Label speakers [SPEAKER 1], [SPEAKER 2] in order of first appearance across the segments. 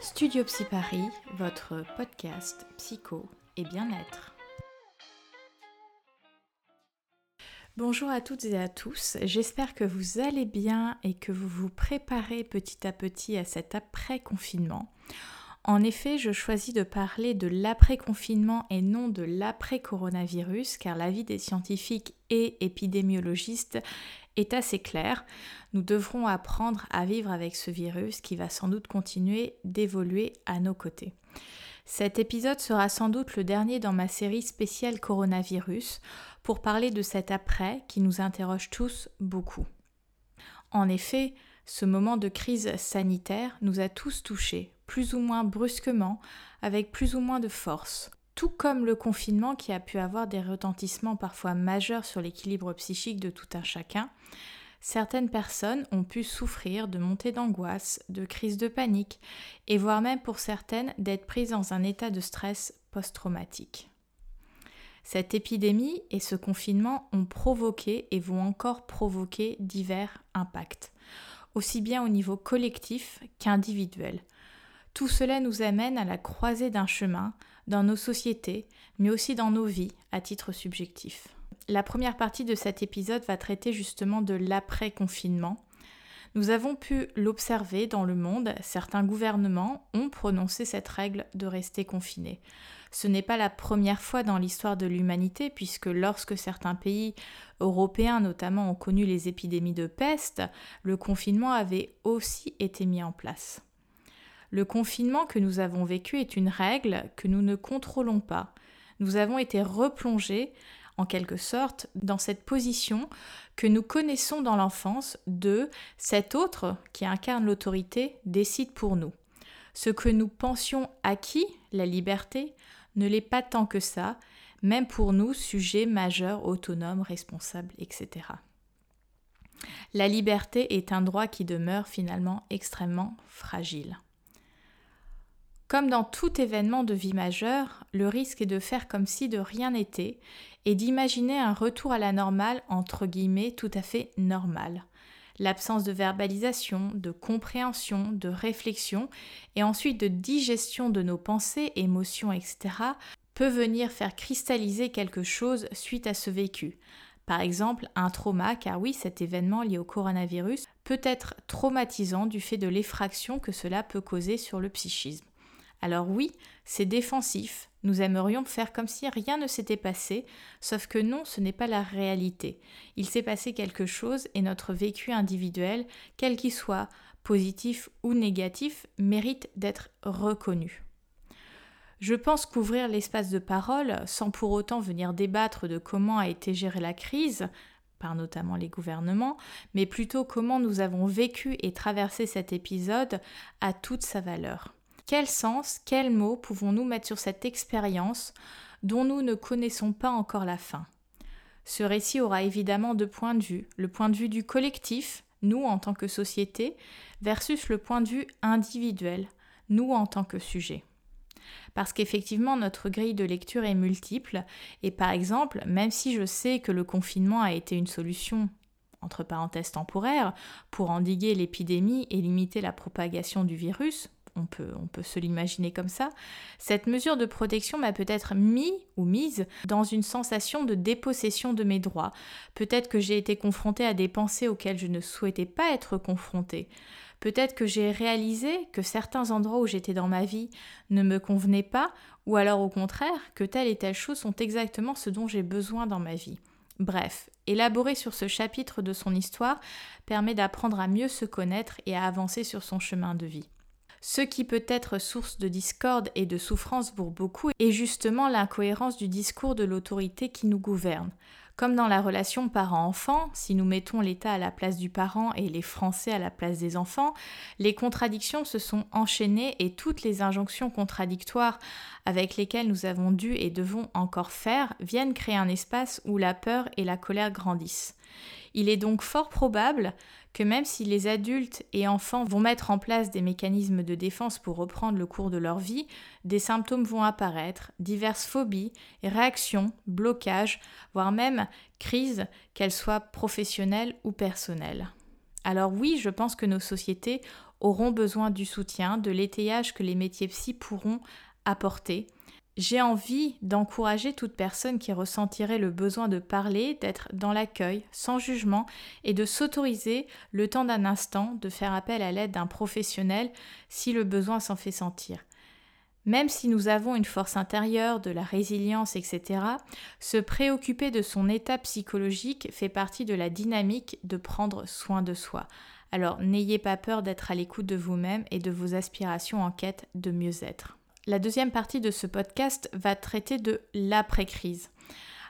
[SPEAKER 1] Studio Psy Paris, votre podcast psycho et bien-être. Bonjour à toutes et à tous, j'espère que vous allez bien et que vous vous préparez petit à petit à cet après-confinement. En effet, je choisis de parler de l'après-confinement et non de l'après-coronavirus, car l'avis des scientifiques et épidémiologistes est assez clair. Nous devrons apprendre à vivre avec ce virus qui va sans doute continuer d'évoluer à nos côtés. Cet épisode sera sans doute le dernier dans ma série spéciale coronavirus pour parler de cet après qui nous interroge tous beaucoup. En effet, ce moment de crise sanitaire nous a tous touchés, plus ou moins brusquement, avec plus ou moins de force. Tout comme le confinement qui a pu avoir des retentissements parfois majeurs sur l'équilibre psychique de tout un chacun, certaines personnes ont pu souffrir de montées d'angoisse, de crises de panique, et voire même pour certaines d'être prises dans un état de stress post-traumatique. Cette épidémie et ce confinement ont provoqué et vont encore provoquer divers impacts aussi bien au niveau collectif qu'individuel. Tout cela nous amène à la croisée d'un chemin dans nos sociétés, mais aussi dans nos vies à titre subjectif. La première partie de cet épisode va traiter justement de l'après-confinement. Nous avons pu l'observer dans le monde, certains gouvernements ont prononcé cette règle de rester confinés. Ce n'est pas la première fois dans l'histoire de l'humanité, puisque lorsque certains pays européens notamment ont connu les épidémies de peste, le confinement avait aussi été mis en place. Le confinement que nous avons vécu est une règle que nous ne contrôlons pas. Nous avons été replongés, en quelque sorte, dans cette position que nous connaissons dans l'enfance de cet autre qui incarne l'autorité décide pour nous. Ce que nous pensions acquis, la liberté, ne l'est pas tant que ça, même pour nous, sujets majeurs, autonomes, responsables, etc. La liberté est un droit qui demeure finalement extrêmement fragile. Comme dans tout événement de vie majeur, le risque est de faire comme si de rien n'était et d'imaginer un retour à la normale entre guillemets tout à fait normal. L'absence de verbalisation, de compréhension, de réflexion et ensuite de digestion de nos pensées, émotions, etc. peut venir faire cristalliser quelque chose suite à ce vécu. Par exemple, un trauma, car oui, cet événement lié au coronavirus peut être traumatisant du fait de l'effraction que cela peut causer sur le psychisme. Alors oui, c'est défensif, nous aimerions faire comme si rien ne s'était passé, sauf que non, ce n'est pas la réalité. Il s'est passé quelque chose et notre vécu individuel, quel qu'il soit, positif ou négatif, mérite d'être reconnu. Je pense qu'ouvrir l'espace de parole, sans pour autant venir débattre de comment a été gérée la crise, par notamment les gouvernements, mais plutôt comment nous avons vécu et traversé cet épisode, a toute sa valeur. Quel sens, quels mots pouvons-nous mettre sur cette expérience dont nous ne connaissons pas encore la fin? Ce récit aura évidemment deux points de vue. Le point de vue du collectif, nous en tant que société, versus le point de vue individuel, nous en tant que sujet. Parce qu'effectivement, notre grille de lecture est multiple, et par exemple, même si je sais que le confinement a été une solution entre parenthèses temporaire, pour endiguer l'épidémie et limiter la propagation du virus, on peut, se l'imaginer comme ça, cette mesure de protection m'a peut-être mis ou mise dans une sensation de dépossession de mes droits. Peut-être que j'ai été confrontée à des pensées auxquelles je ne souhaitais pas être confrontée. Peut-être que j'ai réalisé que certains endroits où j'étais dans ma vie ne me convenaient pas, ou alors au contraire, que telle et telle chose sont exactement ce dont j'ai besoin dans ma vie. Bref, élaborer sur ce chapitre de son histoire permet d'apprendre à mieux se connaître et à avancer sur son chemin de vie. Ce qui peut être source de discorde et de souffrance pour beaucoup est justement l'incohérence du discours de l'autorité qui nous gouverne. Comme dans la relation parent-enfant, si nous mettons l'État à la place du parent et les Français à la place des enfants, les contradictions se sont enchaînées et toutes les injonctions contradictoires avec lesquelles nous avons dû et devons encore faire viennent créer un espace où la peur et la colère grandissent. Il est donc fort probable que même si les adultes et enfants vont mettre en place des mécanismes de défense pour reprendre le cours de leur vie, des symptômes vont apparaître, diverses phobies, réactions, blocages, voire même crises, qu'elles soient professionnelles ou personnelles. Alors oui, je pense que nos sociétés auront besoin du soutien, de l'étayage que les métiers psy pourront apporter. J'ai envie d'encourager toute personne qui ressentirait le besoin de parler, d'être dans l'accueil, sans jugement, et de s'autoriser le temps d'un instant de faire appel à l'aide d'un professionnel si le besoin s'en fait sentir. Même si nous avons une force intérieure, de la résilience, etc., se préoccuper de son état psychologique fait partie de la dynamique de prendre soin de soi. Alors n'ayez pas peur d'être à l'écoute de vous-même et de vos aspirations en quête de mieux-être. La deuxième partie de ce podcast va traiter de l'après-crise.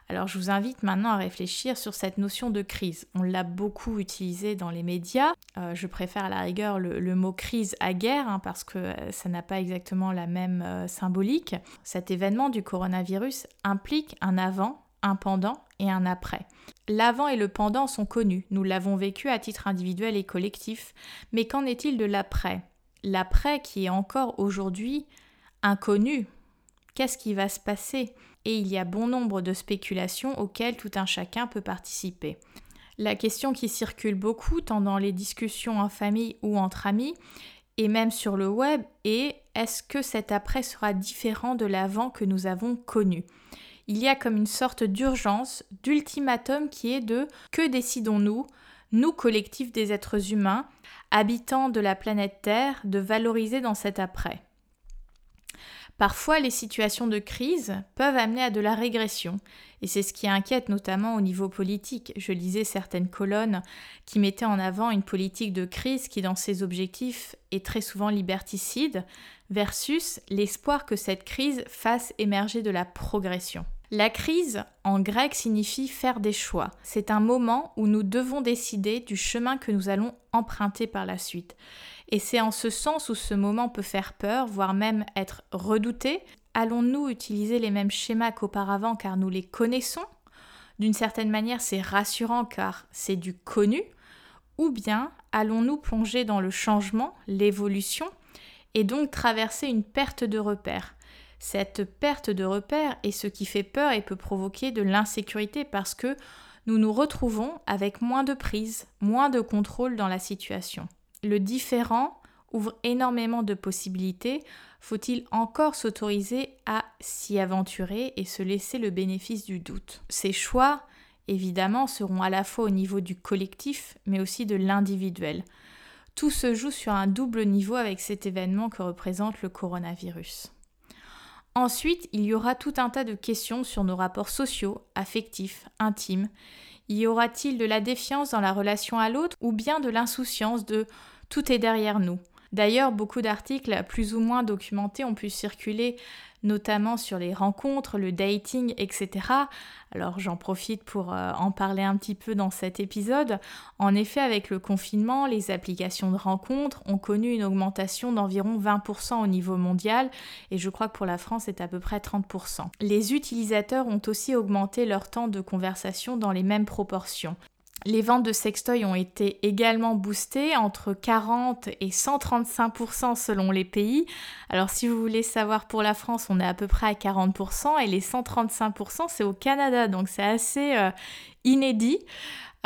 [SPEAKER 1] Alors je vous invite maintenant à réfléchir sur cette notion de crise. On l'a beaucoup utilisé dans les médias. Euh, je préfère à la rigueur le, mot crise à guerre hein, parce que euh, ça n'a pas exactement la même euh, symbolique. Cet événement du coronavirus implique un avant, un pendant et un après. L'avant et le pendant sont connus, nous l'avons vécu à titre individuel et collectif, mais qu'en est-il de l'après? L'après qui est encore aujourd'hui inconnu. Qu'est-ce qui va se passer? Et il y a bon nombre de spéculations auxquelles tout un chacun peut participer. La question qui circule beaucoup, tant dans les discussions en famille ou entre amis, et même sur le web, est est-ce que cet après sera différent de l'avant que nous avons connu? Il y a comme une sorte d'urgence, d'ultimatum qui est de que décidons-nous, nous collectifs des êtres humains, habitants de la planète Terre, de valoriser dans cet après? Parfois, les situations de crise peuvent amener à de la régression, et c'est ce qui inquiète notamment au niveau politique. Je lisais certaines colonnes qui mettaient en avant une politique de crise qui, dans ses objectifs, est très souvent liberticide, versus l'espoir que cette crise fasse émerger de la progression. La crise, en grec, signifie faire des choix. C'est un moment où nous devons décider du chemin que nous allons emprunter par la suite. Et c'est en ce sens où ce moment peut faire peur, voire même être redouté. Allons-nous utiliser les mêmes schémas qu'auparavant car nous les connaissons? D'une certaine manière, c'est rassurant car c'est du connu. Ou bien allons-nous plonger dans le changement, l'évolution, et donc traverser une perte de repère cette perte de repère est ce qui fait peur et peut provoquer de l'insécurité parce que nous nous retrouvons avec moins de prise, moins de contrôle dans la situation. Le différent ouvre énormément de possibilités. Faut-il encore s'autoriser à s'y aventurer et se laisser le bénéfice du doute? Ces choix, évidemment, seront à la fois au niveau du collectif, mais aussi de l'individuel. Tout se joue sur un double niveau avec cet événement que représente le coronavirus. Ensuite, il y aura tout un tas de questions sur nos rapports sociaux, affectifs, intimes, y aura-t-il de la défiance dans la relation à l'autre ou bien de l'insouciance de tout est derrière nous? D'ailleurs, beaucoup d'articles plus ou moins documentés ont pu circuler notamment sur les rencontres, le dating, etc. Alors j'en profite pour euh, en parler un petit peu dans cet épisode. En effet, avec le confinement, les applications de rencontres ont connu une augmentation d'environ 20% au niveau mondial et je crois que pour la France c'est à peu près 30%. Les utilisateurs ont aussi augmenté leur temps de conversation dans les mêmes proportions. Les ventes de sextoys ont été également boostées entre 40 et 135% selon les pays. Alors si vous voulez savoir pour la France, on est à peu près à 40% et les 135% c'est au Canada, donc c'est assez euh, inédit.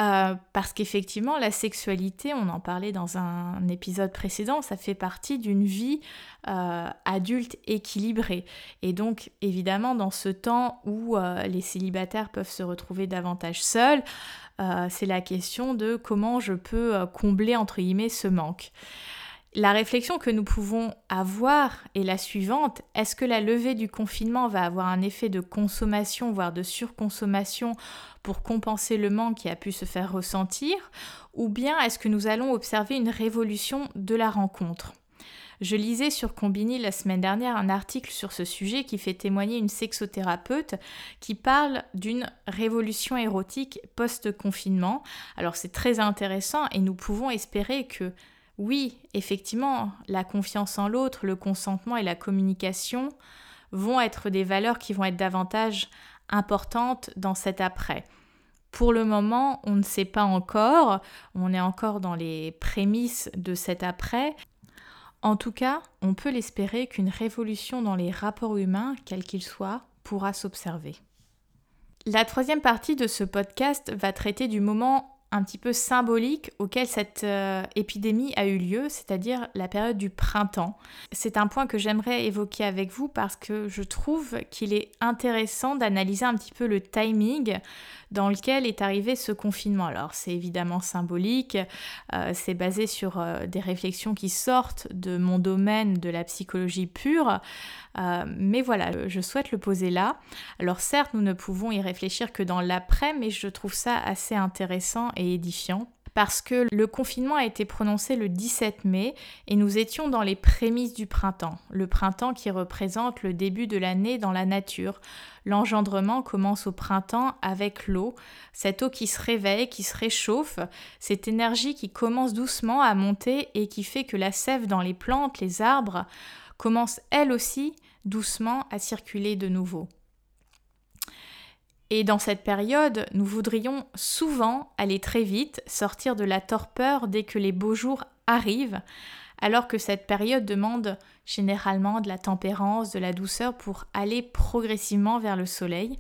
[SPEAKER 1] Euh, parce qu'effectivement, la sexualité, on en parlait dans un épisode précédent, ça fait partie d'une vie euh, adulte équilibrée. Et donc, évidemment, dans ce temps où les célibataires peuvent se retrouver davantage seuls, euh, c'est la question de comment je peux euh, combler entre guillemets ce manque. La réflexion que nous pouvons avoir est la suivante. Est-ce que la levée du confinement va avoir un effet de consommation, voire de surconsommation pour compenser le manque qui a pu se faire ressentir? Ou bien est-ce que nous allons observer une révolution de la rencontre? Je lisais sur Combini la semaine dernière un article sur ce sujet qui fait témoigner une sexothérapeute qui parle d'une révolution érotique post-confinement. Alors c'est très intéressant et nous pouvons espérer que oui, effectivement, la confiance en l'autre, le consentement et la communication vont être des valeurs qui vont être davantage importantes dans cet après. Pour le moment, on ne sait pas encore, on est encore dans les prémices de cet après, en tout cas, on peut l'espérer qu'une révolution dans les rapports humains, quels qu'ils soient, pourra s'observer. La troisième partie de ce podcast va traiter du moment un petit peu symbolique auquel cette euh, épidémie a eu lieu, c'est-à-dire la période du printemps. C'est un point que j'aimerais évoquer avec vous parce que je trouve qu'il est intéressant d'analyser un petit peu le timing dans lequel est arrivé ce confinement. Alors c'est évidemment symbolique, euh, c'est basé sur euh, des réflexions qui sortent de mon domaine de la psychologie pure, mais voilà, je souhaite le poser là. Alors certes, nous ne pouvons y réfléchir que dans l'après, mais je trouve ça assez intéressant et édifiant parce que le confinement a été prononcé le 17 mai et nous étions dans les prémices du printemps. Le printemps qui représente le début de l'année dans la nature. L'engendrement commence au printemps avec l'eau, cette eau qui se réveille, qui se réchauffe, cette énergie qui commence doucement à monter et qui fait que la sève dans les plantes, les arbres, commence elle aussi doucement à circuler de nouveau. Et dans cette période, nous voudrions souvent aller très vite, sortir de la torpeur dès que les beaux jours arrivent, alors que cette période demande généralement de la tempérance, de la douceur pour aller progressivement vers le soleil.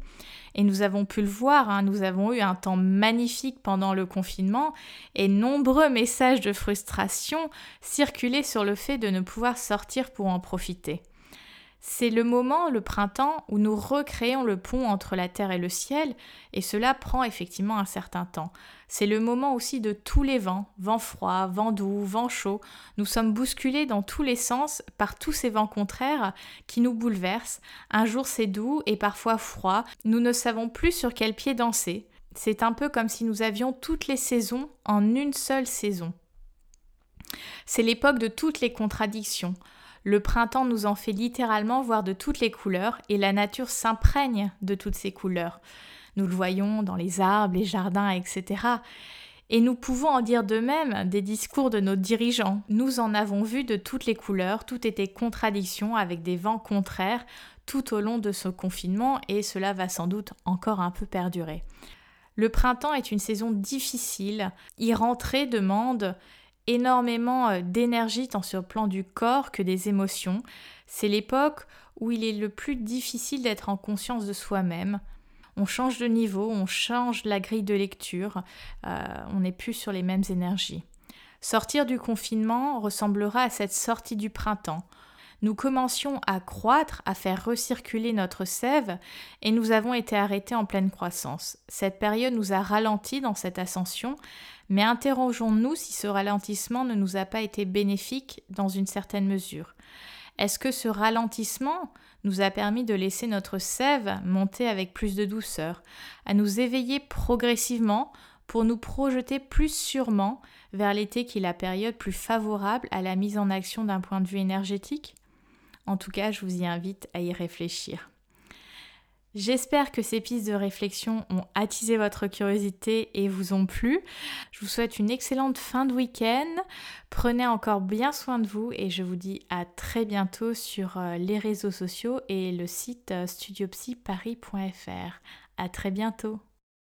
[SPEAKER 1] Et nous avons pu le voir, hein, nous avons eu un temps magnifique pendant le confinement et nombreux messages de frustration circulaient sur le fait de ne pouvoir sortir pour en profiter. C'est le moment, le printemps, où nous recréons le pont entre la terre et le ciel, et cela prend effectivement un certain temps. C'est le moment aussi de tous les vents, vent froid, vent doux, vent chaud. Nous sommes bousculés dans tous les sens par tous ces vents contraires qui nous bouleversent. Un jour c'est doux et parfois froid. Nous ne savons plus sur quel pied danser. C'est un peu comme si nous avions toutes les saisons en une seule saison. C'est l'époque de toutes les contradictions. Le printemps nous en fait littéralement voir de toutes les couleurs et la nature s'imprègne de toutes ces couleurs. Nous le voyons dans les arbres, les jardins, etc. Et nous pouvons en dire de même des discours de nos dirigeants. Nous en avons vu de toutes les couleurs, tout était contradiction avec des vents contraires tout au long de ce confinement et cela va sans doute encore un peu perdurer. Le printemps est une saison difficile, y rentrer demande énormément euh, d'énergie tant sur le plan du corps que des émotions. C'est l'époque où il est le plus difficile d'être en conscience de soi-même. On change de niveau, on change la grille de lecture, euh, on n'est plus sur les mêmes énergies. Sortir du confinement ressemblera à cette sortie du printemps. Nous commencions à croître, à faire recirculer notre sève, et nous avons été arrêtés en pleine croissance. Cette période nous a ralenti dans cette ascension, mais interrogeons-nous si ce ralentissement ne nous a pas été bénéfique dans une certaine mesure. Est-ce que ce ralentissement nous a permis de laisser notre sève monter avec plus de douceur, à nous éveiller progressivement pour nous projeter plus sûrement vers l'été qui est la période plus favorable à la mise en action d'un point de vue énergétique? En tout cas, je vous y invite à y réfléchir. J'espère que ces pistes de réflexion ont attisé votre curiosité et vous ont plu. Je vous souhaite une excellente fin de week-end. Prenez encore bien soin de vous et je vous dis à très bientôt sur euh, les réseaux sociaux et le site euh, studiopsyparis.fr. À très bientôt.